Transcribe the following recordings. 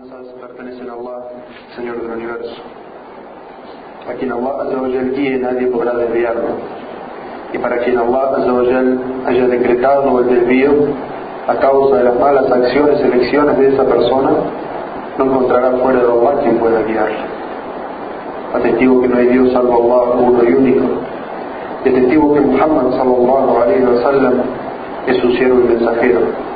alabanzas pertenecen a Allah, Señor del universo. A quien Allah guíe nadie podrá desviarlo. Y para quien Allah haya decretado el desvío a causa de las malas acciones, elecciones de esa persona, no encontrará fuera de Allah quien pueda guiarle. Atestigo que no hay Dios salvo Allah uno y único. Y atestigo que Muhammad sallallahu alayhi wa sallam es su siervo y mensajero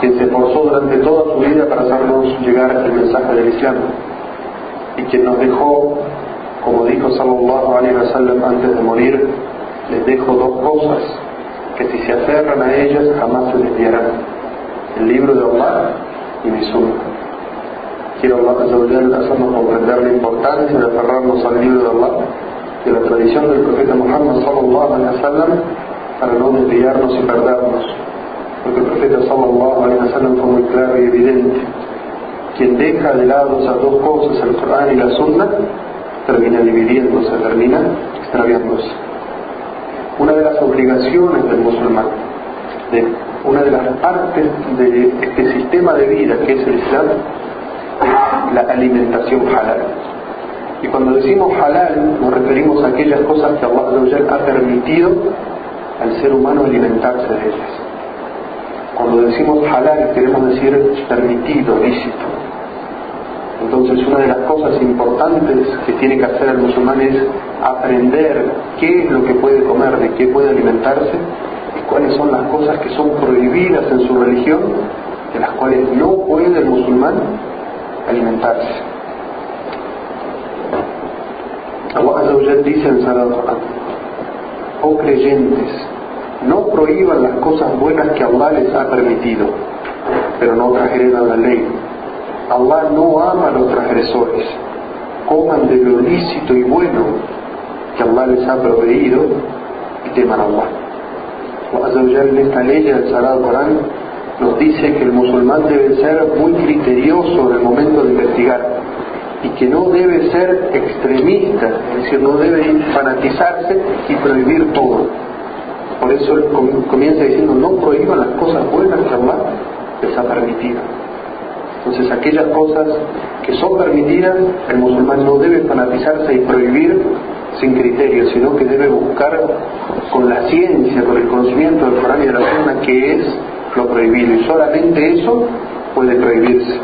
quien se esforzó durante toda su vida para hacernos llegar el mensaje del Islam y quien nos dejó, como dijo Sallallahu Alaihi Wasallam antes de morir, les dejo dos cosas que si se aferran a ellas jamás se desviarán, el libro de Allah y mi sunna. Quiero hacernos comprender la importancia de aferrarnos al libro de Allah y la tradición del profeta Muhammad Sallallahu Alaihi Wasallam para no desviarnos y perdernos porque el profeta sallallahu alaihi wasallam fue muy claro y evidente. Quien deja de lado esas dos cosas, el Corán y la Sunna, termina dividiéndose, termina extraviándose. Una de las obligaciones del musulmán, de una de las partes de este sistema de vida que es el Islam, es la alimentación halal. Y cuando decimos halal nos referimos a aquellas cosas que Allah ha permitido al ser humano alimentarse de ellas. Cuando decimos halal queremos decir permitido, lícito. Entonces una de las cosas importantes que tiene que hacer el musulmán es aprender qué es lo que puede comer, de qué puede alimentarse y cuáles son las cosas que son prohibidas en su religión, de las cuales no puede el musulmán alimentarse. Allah dice en Salat oh creyentes, no prohíban las cosas buenas que Allah les ha permitido, pero no transgredan la ley. Allah no ama a los transgresores. Coman de lo lícito y bueno que Allah les ha proveído y teman a Allah. en esta ley del Sagrado Corán nos dice que el musulmán debe ser muy criterioso en el momento de investigar y que no debe ser extremista, es decir, no debe fanatizarse y prohibir todo por eso él comienza diciendo, no prohíban las cosas buenas que Allah les ha permitido. Entonces aquellas cosas que son permitidas, el musulmán no debe fanatizarse y prohibir sin criterio, sino que debe buscar con la ciencia, con el conocimiento del Corán y de la Sunna que es lo prohibido. Y solamente eso puede prohibirse.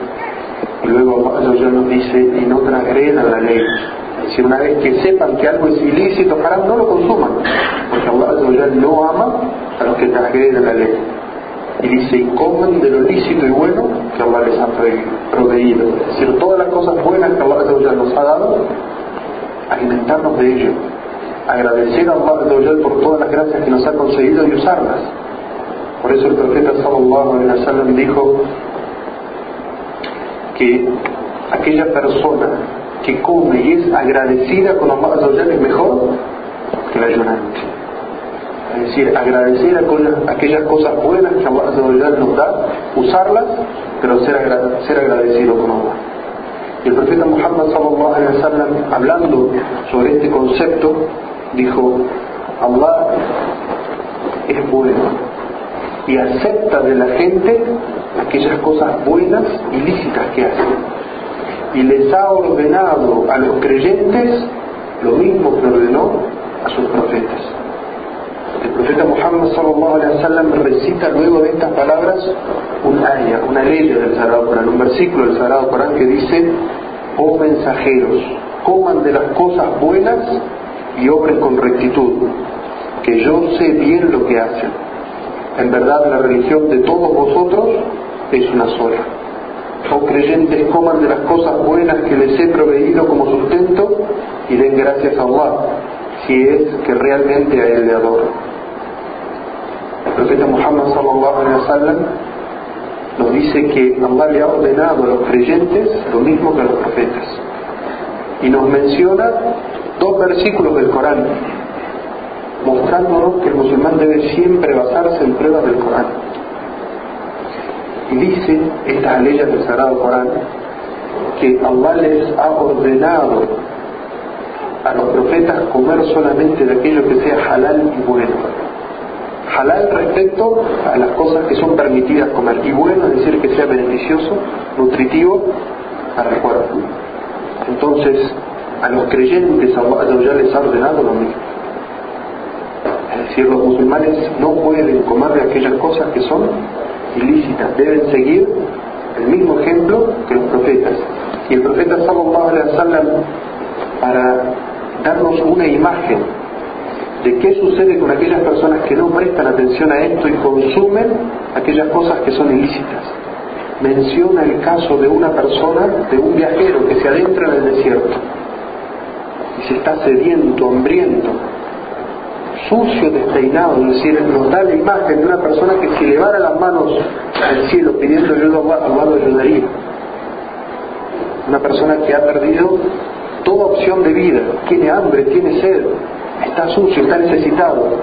Y luego ya nos dice, y no transgreda la ley. Si una vez que sepan que algo es ilícito, haram, no lo consuman, porque Allah no ama a los que transgreden la ley. Y dice, y coman de lo lícito y bueno que Allah les ha proveído. Es decir, todas las cosas buenas que Allah nos ha dado, alimentarnos de ello. Agradecer a Allah por todas las gracias que nos ha conseguido y usarlas. Por eso el profeta sallallahu alaihi wasallam dijo que aquella persona que come y es agradecida con Allah es mejor que la ayunante. Es decir, agradecer aquellas cosas buenas que Allah nos da, usarlas, pero ser, ser agradecido con Allah. Y el profeta Muhammad sallallahu alaihi wasallam hablando sobre este concepto dijo Allah es bueno y acepta de la gente aquellas cosas buenas y lícitas que hacen y les ha ordenado a los creyentes lo mismo que ordenó a sus profetas. El profeta Muhammad sallallahu alaihi recita luego de estas palabras un ayah, una ley del Sagrado Corán, un versículo del Sagrado Corán que dice, oh mensajeros, coman de las cosas buenas y obren con rectitud, que yo sé bien lo que hacen. En verdad la religión de todos vosotros es una sola oh creyentes, coman de las cosas buenas que les he proveído como sustento y den gracias a Allah, si es que realmente a Él le adoran. El profeta Muhammad sallallahu alaihi nos dice que Allah le ha ordenado a los creyentes lo mismo que a los profetas. Y nos menciona dos versículos del Corán, mostrándonos que el musulmán debe siempre basarse en pruebas del Corán y dice estas leyes del Sagrado Corán que Allah les ha ordenado a los profetas comer solamente de aquello que sea halal y bueno. halal respecto a las cosas que son permitidas comer. Y bueno es decir que sea beneficioso, nutritivo para el cuerpo. Entonces, a los creyentes Allah ya les ha ordenado lo mismo. Es decir, los musulmanes no pueden comer de aquellas cosas que son ilícitas, deben seguir el mismo ejemplo que los profetas. Y el profeta sallallahu alaihi wasallam para darnos una imagen de qué sucede con aquellas personas que no prestan atención a esto y consumen aquellas cosas que son ilícitas. Menciona el caso de una persona, de un viajero que se adentra en el desierto y se está sediento, hambriento, sucio, despeinado, es decir, nos da la imagen de una persona que si levara las manos al cielo pidiendo ayuda, Allah lo ayudaría. Una persona que ha perdido toda opción de vida, tiene hambre, tiene sed, está sucio, está necesitado.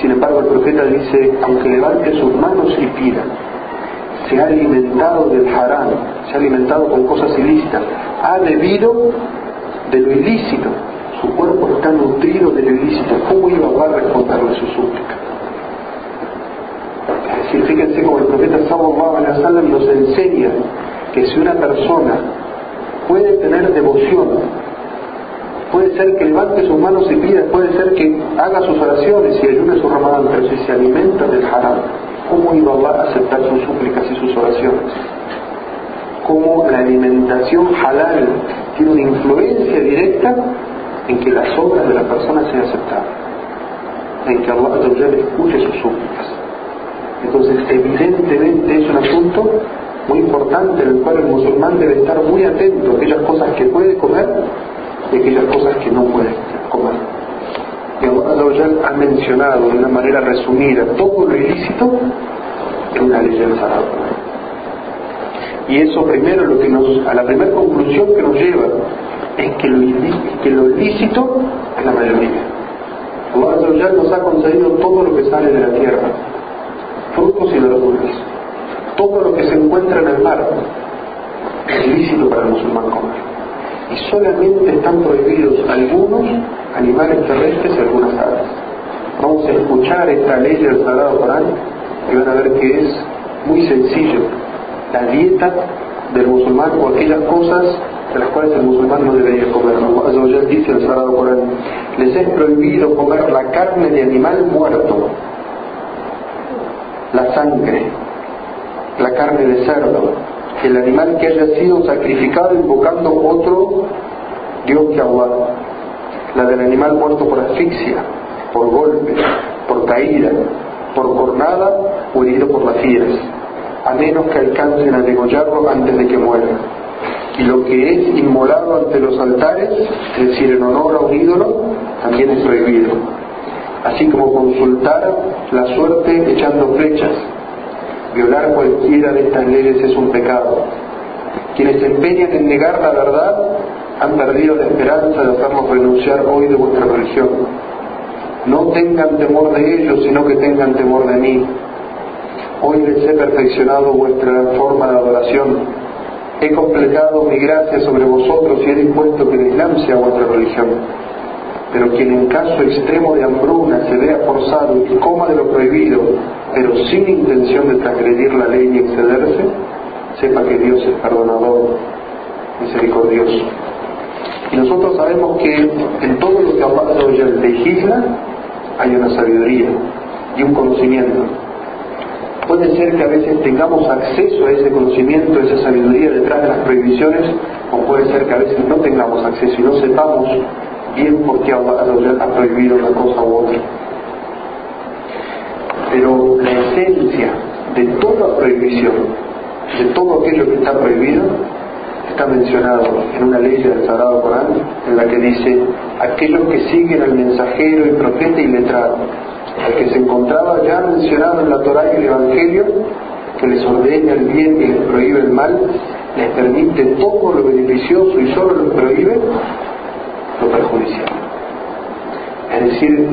Sin embargo, el profeta dice, aunque levante sus manos y pida, se ha alimentado del haram, se ha alimentado con cosas ilícitas, ha bebido de lo ilícito, su cuerpo está nutrido del ilícito, ¿cómo iba a responderle su súplica? Es decir, fíjense como el profeta sallallahu alaihi wasallam nos enseña que si una persona puede tener devoción, puede ser que levante sus manos y pida, puede ser que haga sus oraciones y ayude a su ramadán, pero si se alimenta del haram, ¿cómo iba a aceptar sus súplicas y sus oraciones? ¿Cómo la alimentación halal tiene una influencia directa en que las obras de la persona sean aceptadas, en que Allah escuche sus súplicas. Entonces, evidentemente es un asunto muy importante en el cual el musulmán debe estar muy atento a aquellas cosas que puede comer y aquellas cosas que no puede comer. Y Allah ha mencionado de una manera resumida todo lo ilícito en una ley del sagrado. Y eso primero lo que nos, a la primera conclusión que nos lleva es que lo, que lo ilícito es la mayoría. Allah nos ha concedido todo lo que sale de la tierra, frutos y verduras, todo lo que se encuentra en el mar, es ilícito para el musulmán comer. Y solamente están prohibidos algunos animales terrestres y algunas aves. Vamos a escuchar esta ley del Sagrado Corán y van a ver que es muy sencillo. La dieta del musulmán o aquellas cosas de las cuales el musulmán no debería comer. Allah dice el Sagrado Corán, les es prohibido comer la carne de animal muerto, la sangre, la carne de cerdo, el animal que haya sido sacrificado invocando otro Dios que Allah, la del animal muerto por asfixia, por golpe, por caída, por cornada o herido por las fieras, a menos que alcancen a degollarlo antes de que muera y lo que es inmolado ante los altares, es decir, en honor a un ídolo, también es prohibido. Así como consultar la suerte echando flechas. Violar cualquiera de estas leyes es un pecado. Quienes se empeñan en negar la verdad han perdido la esperanza de hacernos renunciar hoy de vuestra religión. No tengan temor de ellos, sino que tengan temor de mí. Hoy les he perfeccionado vuestra forma de adoración he completado mi gracia sobre vosotros y he dispuesto que el Islam sea vuestra religión. Pero quien en caso extremo de hambruna se vea forzado y coma de lo prohibido, pero sin intención de transgredir la ley y excederse, sepa que Dios es perdonador, misericordioso. Y nosotros sabemos que en todo lo que Allah legisla hay una sabiduría y un conocimiento Puede ser que a veces tengamos acceso a ese conocimiento, a esa sabiduría detrás de las prohibiciones, o puede ser que a veces no tengamos acceso y no sepamos bien por qué Allah ha prohibido una cosa u otra. Pero la esencia de toda prohibición, de todo aquello que está prohibido, está mencionado en una ley del Sagrado Corán, en la que dice, aquellos que siguen al mensajero y profeta y letrado, el que se encontraba ya mencionado en la Torá y el Evangelio, que les ordena el bien y les prohíbe el mal, les permite todo lo beneficioso y solo les prohíbe lo perjudicial. Es decir,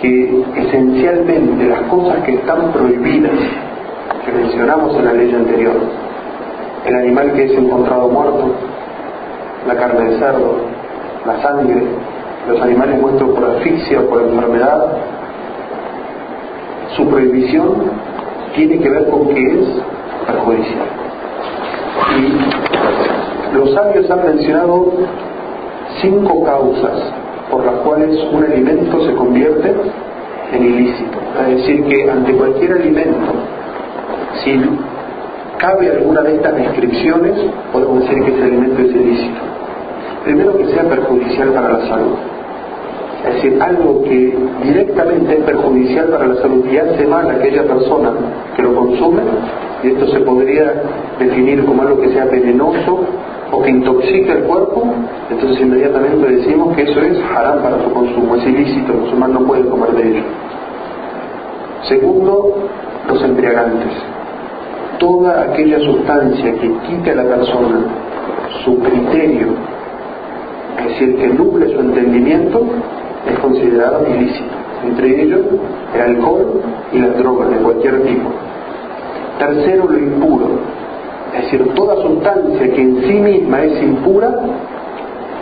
que esencialmente las cosas que están prohibidas, que mencionamos en la ley anterior, el animal que es encontrado muerto, la carne de cerdo, la sangre, los animales muertos por asfixia o por enfermedad, su prohibición tiene que ver con que es perjudicial. Y los sabios han mencionado cinco causas por las cuales un alimento se convierte en ilícito. Es decir, que ante cualquier alimento, si cabe alguna de estas descripciones, podemos decir que ese alimento es ilícito. Primero que sea perjudicial para la salud. Es decir, algo que directamente es perjudicial para la salud y hace mal a aquella persona que lo consume, y esto se podría definir como algo que sea venenoso o que intoxica el cuerpo, entonces inmediatamente decimos que eso es haram para su consumo, es ilícito, el musulmán no puede comer de ello. Segundo, los embriagantes. Toda aquella sustancia que quite a la persona su criterio, es decir, que nuble su entendimiento, es considerado ilícito. Entre ellos, el alcohol y las drogas de cualquier tipo. Tercero, lo impuro. Es decir, toda sustancia que en sí misma es impura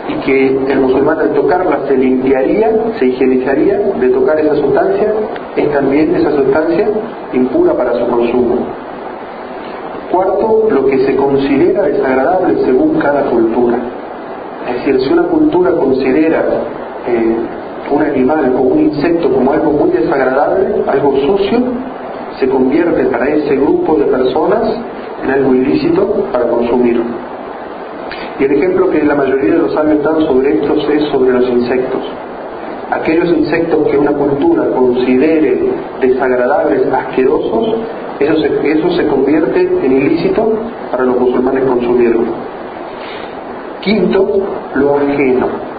y que el musulmán al tocarla se limpiaría, se higienizaría de tocar esa sustancia, es también esa sustancia impura para su consumo. Cuarto, lo que se considera desagradable según cada cultura. Es decir, si una cultura considera eh, animal o un insecto como algo muy desagradable, algo sucio, se convierte para ese grupo de personas en algo ilícito para consumir. Y el ejemplo que la mayoría de los sabios dan sobre estos es sobre los insectos. Aquellos insectos que una cultura considere desagradables, asquerosos, eso eso se convierte en ilícito para los musulmanes consumirlo. Quinto, lo ajeno.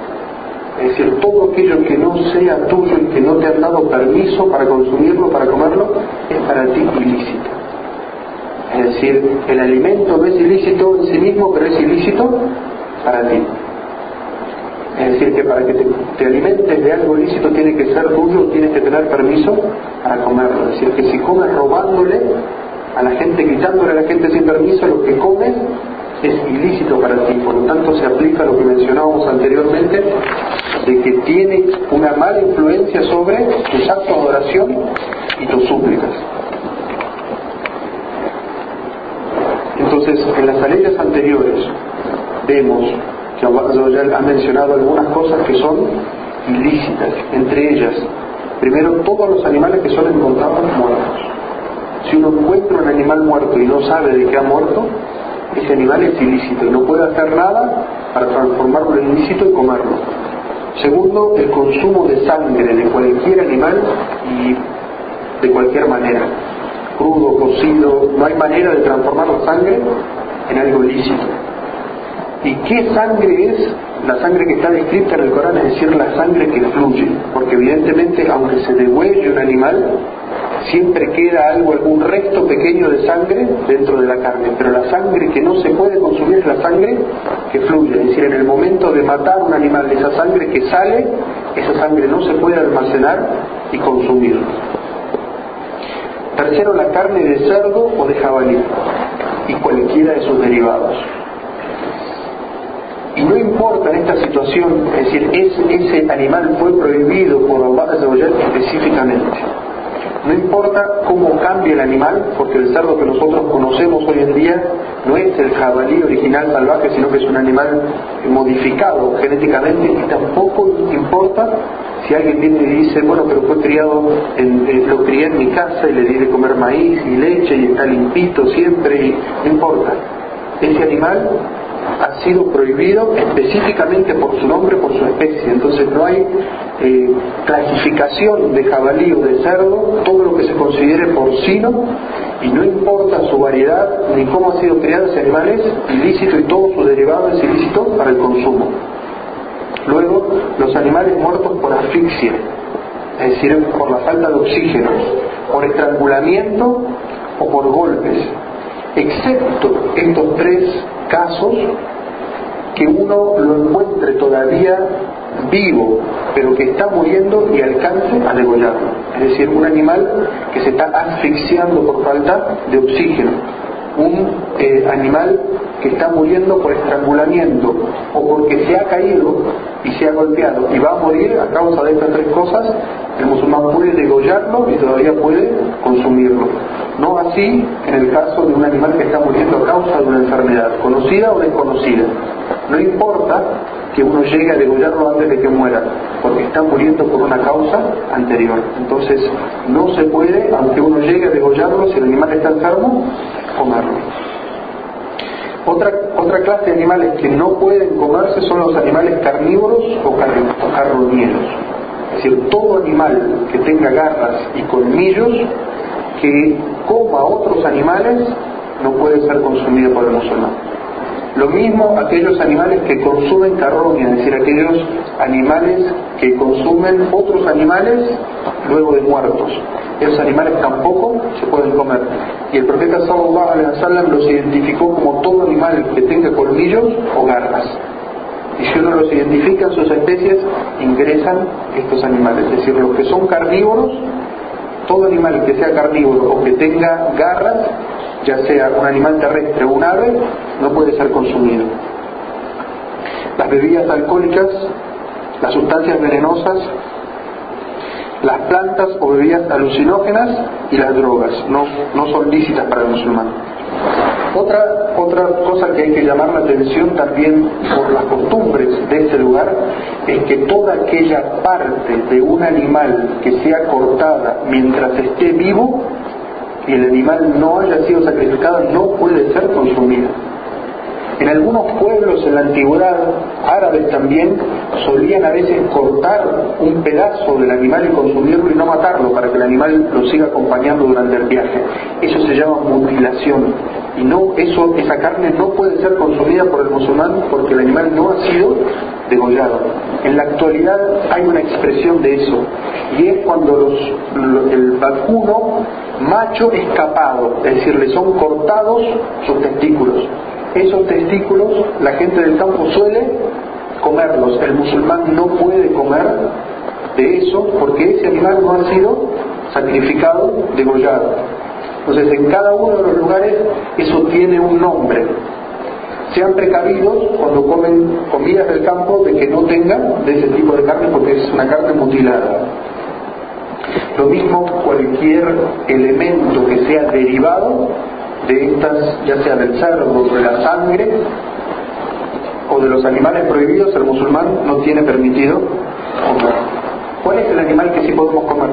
Es decir, todo aquello que no sea tuyo y que no te han dado permiso para consumirlo, para comerlo, es para ti ilícito. Es decir, el alimento no es ilícito en sí mismo, pero es ilícito para ti. Es decir, que para que te, alimentes de algo ilícito tiene que ser tuyo, tienes que tener permiso para comerlo. Es decir, que si comes robándole a la gente, quitándole a la gente sin permiso, lo que comes es ilícito para ti. Por lo tanto, se aplica lo que mencionábamos anteriormente, de que tiene una mala influencia sobre tus actos de adoración y tus súplicas. Entonces, en las leyes anteriores vemos que Allah ha mencionado algunas cosas que son ilícitas, entre ellas, primero, todos los animales que son encontrados muertos. Si uno encuentra un animal muerto y no sabe de qué ha muerto, ese animal es ilícito y no puede hacer nada para transformarlo en ilícito y comerlo. Segundo, el consumo de sangre de cualquier animal y de cualquier manera crudo, cocido, no hay manera de transformar la sangre en algo ilícito. ¿Y qué sangre es? La sangre que está descrita en el Corán, es decir, la sangre que fluye, porque evidentemente aunque se degüelle un animal, siempre queda algo, algún resto pequeño de sangre dentro de la carne, pero la sangre que no se puede consumir es la sangre que fluye, es decir, en el momento de matar un animal, esa sangre que sale, esa sangre no se puede almacenar y consumir. Tercero, la carne de cerdo o de jabalí y cualquiera de sus derivados. Y no importa en esta situación, es decir, ese animal fue prohibido por Allah específicamente. No importa cómo cambie el animal, porque el cerdo que nosotros conocemos hoy en día no es el jabalí original salvaje, sino que es un animal modificado genéticamente y tampoco importa si alguien viene y dice, bueno, pero fue criado, en, eh, lo crié en mi casa y le di de comer maíz y leche y está limpito siempre y no importa. Ese animal ha sido prohibido específicamente por su nombre, por su especie. Entonces no hay eh, clasificación de jabalí o de cerdo, todo lo que se considere porcino y no importa su variedad ni cómo ha sido criado ese animal es ilícito y todo su derivado es ilícito para el consumo. Luego, los animales muertos por asfixia, es decir, por la falta de oxígeno, por estrangulamiento o por golpes, excepto estos tres casos que uno lo encuentre todavía vivo, pero que está muriendo y alcance a degollarlo. Es decir, un animal que se está asfixiando por falta de oxígeno un eh, animal que está muriendo por estrangulamiento o porque se ha caído y se ha golpeado y va a morir a causa de estas tres cosas, el musulmán puede degollarlo y todavía puede consumirlo. No así en el caso de un animal que está muriendo a causa de una enfermedad, conocida o desconocida. No importa que uno llegue a degollarlo antes de que muera, porque está muriendo por una causa anterior. Entonces, no se puede, aunque uno llegue a degollarlo, si el animal está enfermo, comerlo. Otra, otra clase de animales que no pueden comerse son los animales carnívoros o, carroñeros. Es decir, todo animal que tenga garras y colmillos que coma otros animales no puede ser consumido por el musulmán. Lo mismo aquellos animales que consumen carroña, es decir, aquellos animales que consumen otros animales luego de muertos. Esos animales tampoco se pueden comer. Y el profeta sallallahu alaihi wasallam los identificó como todo animal que tenga colmillos o garras. Y si uno los identifica en sus especies, ingresan estos animales. Es decir, los que son carnívoros, todo animal que sea carnívoro o que tenga garras, ya sea un animal terrestre o un ave, no puede ser consumido. Las bebidas alcohólicas, las sustancias venenosas, las plantas o bebidas alucinógenas y las drogas no, no son lícitas para el musulmán. Otra, otra cosa que hay que llamar la atención también por las costumbres de este lugar es que toda aquella parte de un animal que sea cortada mientras esté vivo y el animal no haya sido sacrificado no puede ser consumida. En algunos pueblos en la antigüedad, árabes también, solían a veces cortar un pedazo del animal y consumirlo y no matarlo para que el animal lo siga acompañando durante el viaje. Eso se llama mutilación. Y no, eso, esa carne no puede ser consumida por el musulmán porque el animal no ha sido degollado. En la actualidad hay una expresión de eso y es cuando los, el vacuno macho escapado, es decir, le son cortados sus testículos esos testículos la gente del campo suele comerlos. El musulmán no puede comer de eso porque ese animal no ha sido sacrificado, degollado. Entonces en cada uno de los lugares eso tiene un nombre. Sean precavidos cuando comen comidas del campo de que no tengan de ese tipo de carne porque es una carne mutilada. Lo mismo cualquier elemento que sea derivado de estas, ya sea del cerdo, de la sangre o de los animales prohibidos, el musulmán no tiene permitido comer. ¿Cuál es el animal que sí podemos comer?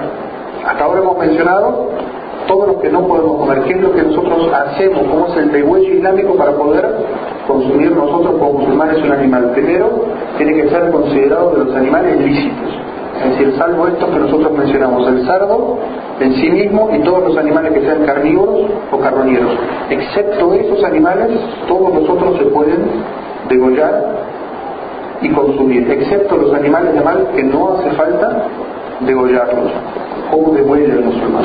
Hasta ahora hemos mencionado todos los que no podemos comer. ¿Qué es lo que nosotros hacemos? ¿Cómo es el degüello islámico para poder consumir nosotros como musulmanes un animal? Primero, tiene que ser considerado de los animales lícitos es decir, salvo estos que nosotros mencionamos, el sardo en sí mismo y todos los animales que sean carnívoros o carroñeros. Excepto esos animales, todos los otros se pueden degollar y consumir, excepto los animales de mal que no hace falta degollarlos. ¿Cómo degüella el musulmán?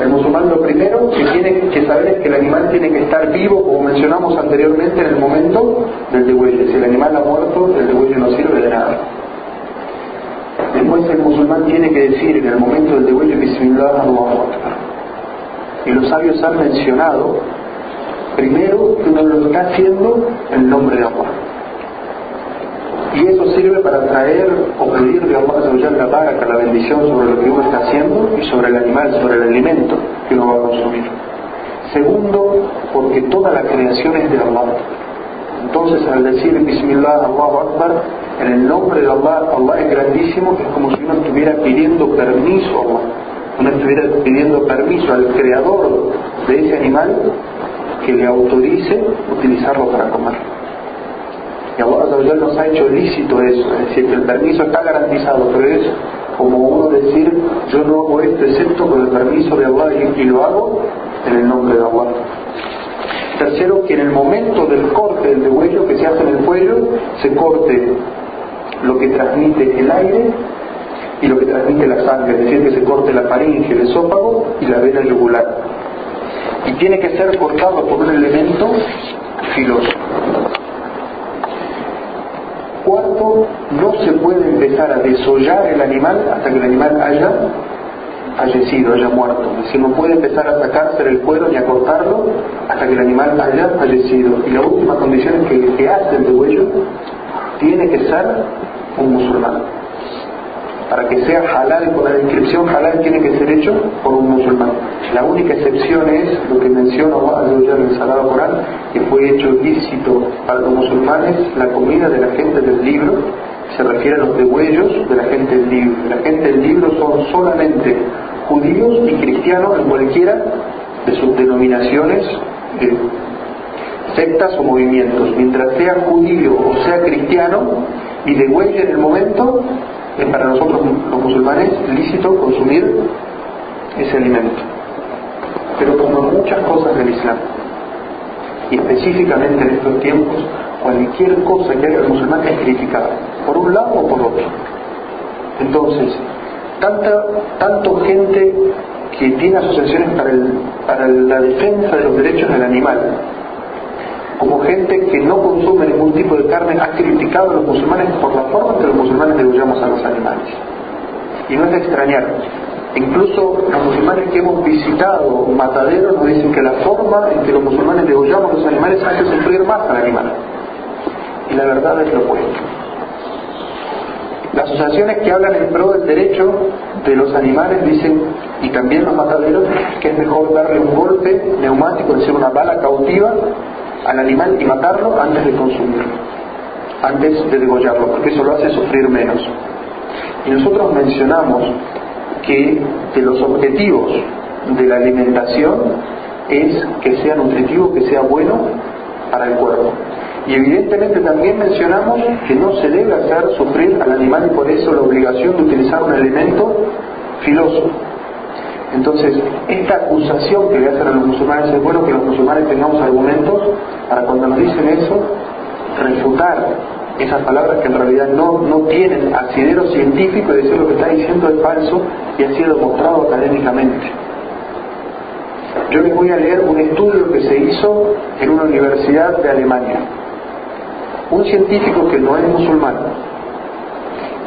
El musulmán lo primero que tiene que saber es que el animal tiene que estar vivo, como mencionamos anteriormente, en el momento del degüelle. Si el animal ha muerto, el degüelle no sirve de nada. Después el musulmán tiene que decir en el momento del degüello Bismillah Allahu Y los sabios han mencionado, primero, que uno lo está haciendo en nombre de Allah. Y eso sirve para traer o pedir de Allah la paga, la bendición sobre lo que uno está haciendo y sobre el animal, sobre el alimento que uno va a consumir. Segundo, porque toda la creación es de Allah. Entonces al decir Bismillah Allahu Akbar, en el nombre de Allah, Allah es grandísimo, es como si uno estuviera pidiendo permiso a Allah. Uno estuviera pidiendo permiso al creador de ese animal que le autorice utilizarlo para comer. Y Allah nos ha hecho lícito eso, es decir, que el permiso está garantizado, pero es como uno decir, yo no hago esto excepto con el permiso de Allah y, lo hago en el nombre de Allah. Tercero, que en el momento del corte del degüello que se hace en el cuello, se corte lo que transmite el aire y lo que transmite la sangre, es decir, que se corte la faringe, el esófago y la vena yugular. Tiene que ser cortado por un elemento filoso. Cuarto, no se puede empezar a desollar el animal hasta que el animal haya fallecido, haya muerto. Es decir, no puede empezar a sacarse el cuero ni a cortarlo hasta que el animal haya fallecido. Y la última condición es que el que hace el degüello tiene que ser un musulmán. para que sea halal, con la descripción halal tiene que ser hecho por un musulmán. La única excepción es lo que menciona Allah en el Sagrado Corán, que fue hecho ilícito para los musulmanes la comida de la gente del libro, se refiere a los degüellos de la gente del libro. La gente del libro son solamente judíos y cristianos en cualquiera de sus denominaciones, de sectas o movimientos. Mientras sea judío o sea cristiano y degüelle en el momento, es para nosotros los musulmanes lícito consumir ese alimento. Pero como muchas cosas del Islam, y específicamente en estos tiempos, cualquier cosa que haga el musulmán es criticada, por un lado o por otro. Entonces, tanta, tanto gente que tiene asociaciones para, para la defensa de los derechos del animal, como gente que no consume ningún tipo de carne, ha criticado a los musulmanes por la forma en que los musulmanes degollamos a los animales. Y no es de extrañar. Incluso los musulmanes que hemos visitado mataderos nos dicen que la forma en que los musulmanes degollamos los animales hace sufrir más al animal. Y la verdad es lo opuesto. Las asociaciones que hablan en pro del derecho de los animales dicen, y también los mataderos, que es mejor darle un golpe neumático, es decir, una bala cautiva, al animal y matarlo antes de consumirlo, antes de degollarlo, porque eso lo hace sufrir menos. Y nosotros mencionamos que de los objetivos de la alimentación es que sea nutritivo, que sea bueno para el cuerpo. Y evidentemente también mencionamos que no se debe hacer sufrir al animal y por eso la obligación de utilizar un alimento filoso. Entonces, esta acusación que le hacen a los musulmanes es bueno que los musulmanes tengamos argumentos para cuando nos dicen eso, refutar esas palabras que en realidad no, no tienen asidero científico y decir lo que está diciendo es falso y ha sido demostrado académicamente. Yo les voy a leer un estudio que se hizo en una universidad de Alemania. Un científico que no es musulmán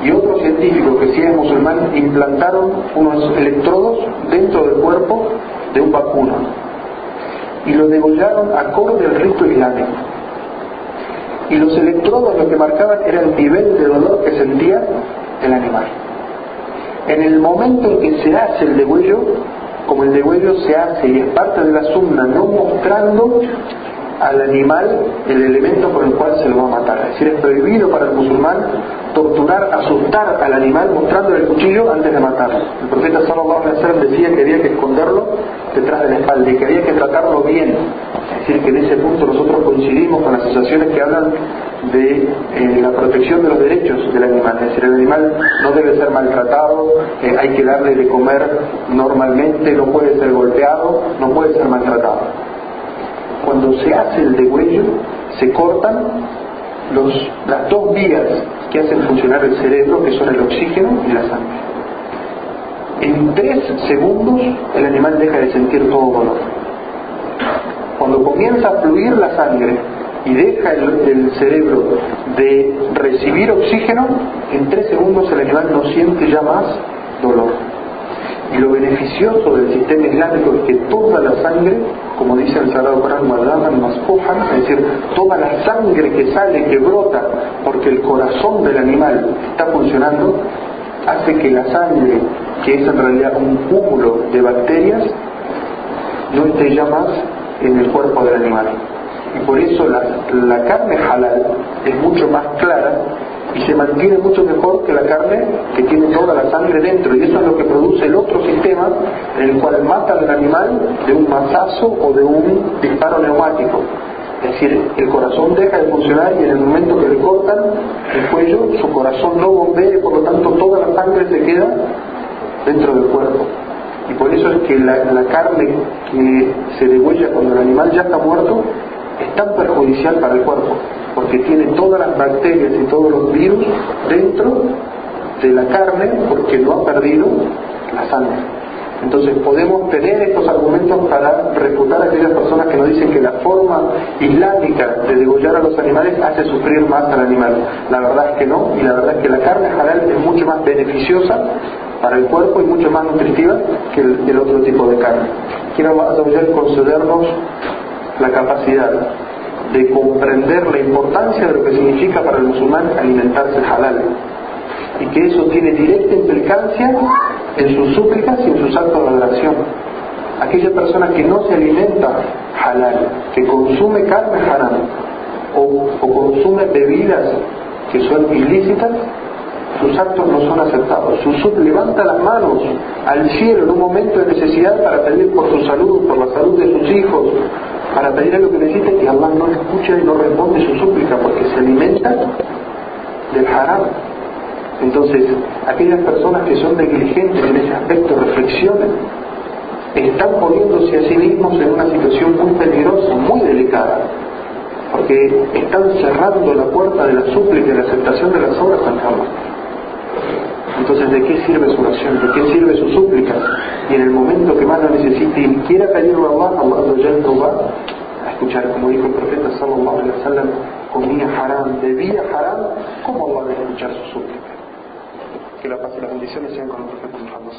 y otro científico que sí es musulmán implantaron unos electrodos dentro del cuerpo de un vacuno y lo degollaron acorde al rito islámico. Y los electrodos lo que marcaban era el nivel de dolor que sentía el animal. En el momento en que se hace el degüello, como el degüello se hace y es parte de la sumna, no mostrando al animal el elemento con el cual se lo va a matar. Es decir, es prohibido para el musulmán torturar, asustar al animal mostrándole el cuchillo antes de matarlo. El profeta sallallahu alaihi decía que había que esconderlo detrás de la espalda y que había que tratarlo bien. Es decir, que en ese punto nosotros coincidimos con las asociaciones que hablan de eh, la protección de los derechos del animal. Es decir, el animal no debe ser maltratado, eh, hay que darle de comer normalmente, no puede ser golpeado, no puede ser maltratado cuando se hace el degüello, se cortan las dos vías que hacen funcionar el cerebro, que son el oxígeno y la sangre. En tres segundos el animal deja de sentir todo dolor. Cuando comienza a fluir la sangre y deja el, cerebro de recibir oxígeno, en tres segundos el animal no siente ya más dolor. Y lo beneficioso del sistema islámico es que toda la sangre, como dice el Sagrado Corán, es decir, toda la sangre que sale, que brota, porque el corazón del animal está funcionando, hace que la sangre, que es en realidad un cúmulo de bacterias, no esté ya más en el cuerpo del animal. Y por eso la, la carne halal es mucho más clara y se mantiene mucho mejor que la carne que tiene toda la sangre dentro y eso es lo que produce el otro sistema en el cual mata al animal de un mazazo o de un disparo neumático. Es decir, el corazón deja de funcionar y en el momento que le cortan el cuello, su corazón no bombea y por lo tanto toda la sangre se queda dentro del cuerpo. Y por eso es que la, la carne que se degüella cuando el animal ya está muerto es tan perjudicial para el cuerpo porque tiene todas las bacterias y todos los virus dentro de la carne porque no ha perdido la sangre. Entonces podemos tener estos argumentos para refutar a aquellas personas que nos dicen que la forma islámica de degollar a los animales hace sufrir más al animal. La verdad es que no, y la verdad es que la carne halal es mucho más beneficiosa para el cuerpo y mucho más nutritiva que el, otro tipo de carne. Quiero concedernos la capacidad de comprender la importancia de lo que significa para el musulmán alimentarse halal. y que eso tiene directa implicancia en sus súplicas y en sus actos de adoración. Aquella persona que no se alimenta halal, que consume carne haram o, o consume bebidas que son ilícitas, sus actos no son aceptados. Su sub levanta las manos al cielo en un momento de necesidad para pedir por su salud, por la salud de sus hijos, para pedir lo que necesita y Allah no escucha y no responde su súplica porque se alimenta del haram. Entonces, aquellas personas que son negligentes en ese aspecto reflexionen, están poniéndose a sí mismos en una situación muy peligrosa, muy delicada, porque están cerrando la puerta de la súplica y la aceptación de las obras ante Allah. Entonces, ¿de qué sirve su oración? ¿De qué sirve su súplica? Y en el momento que más lo necesite y quiera pedirlo a Allah, Allah no va a escuchar, como dijo el profeta sallallahu alaihi wasallam, comía haram, bebía haram, ¿cómo va a escuchar su súplica? Que la paz y las bendiciones sean con el profeta Muhammad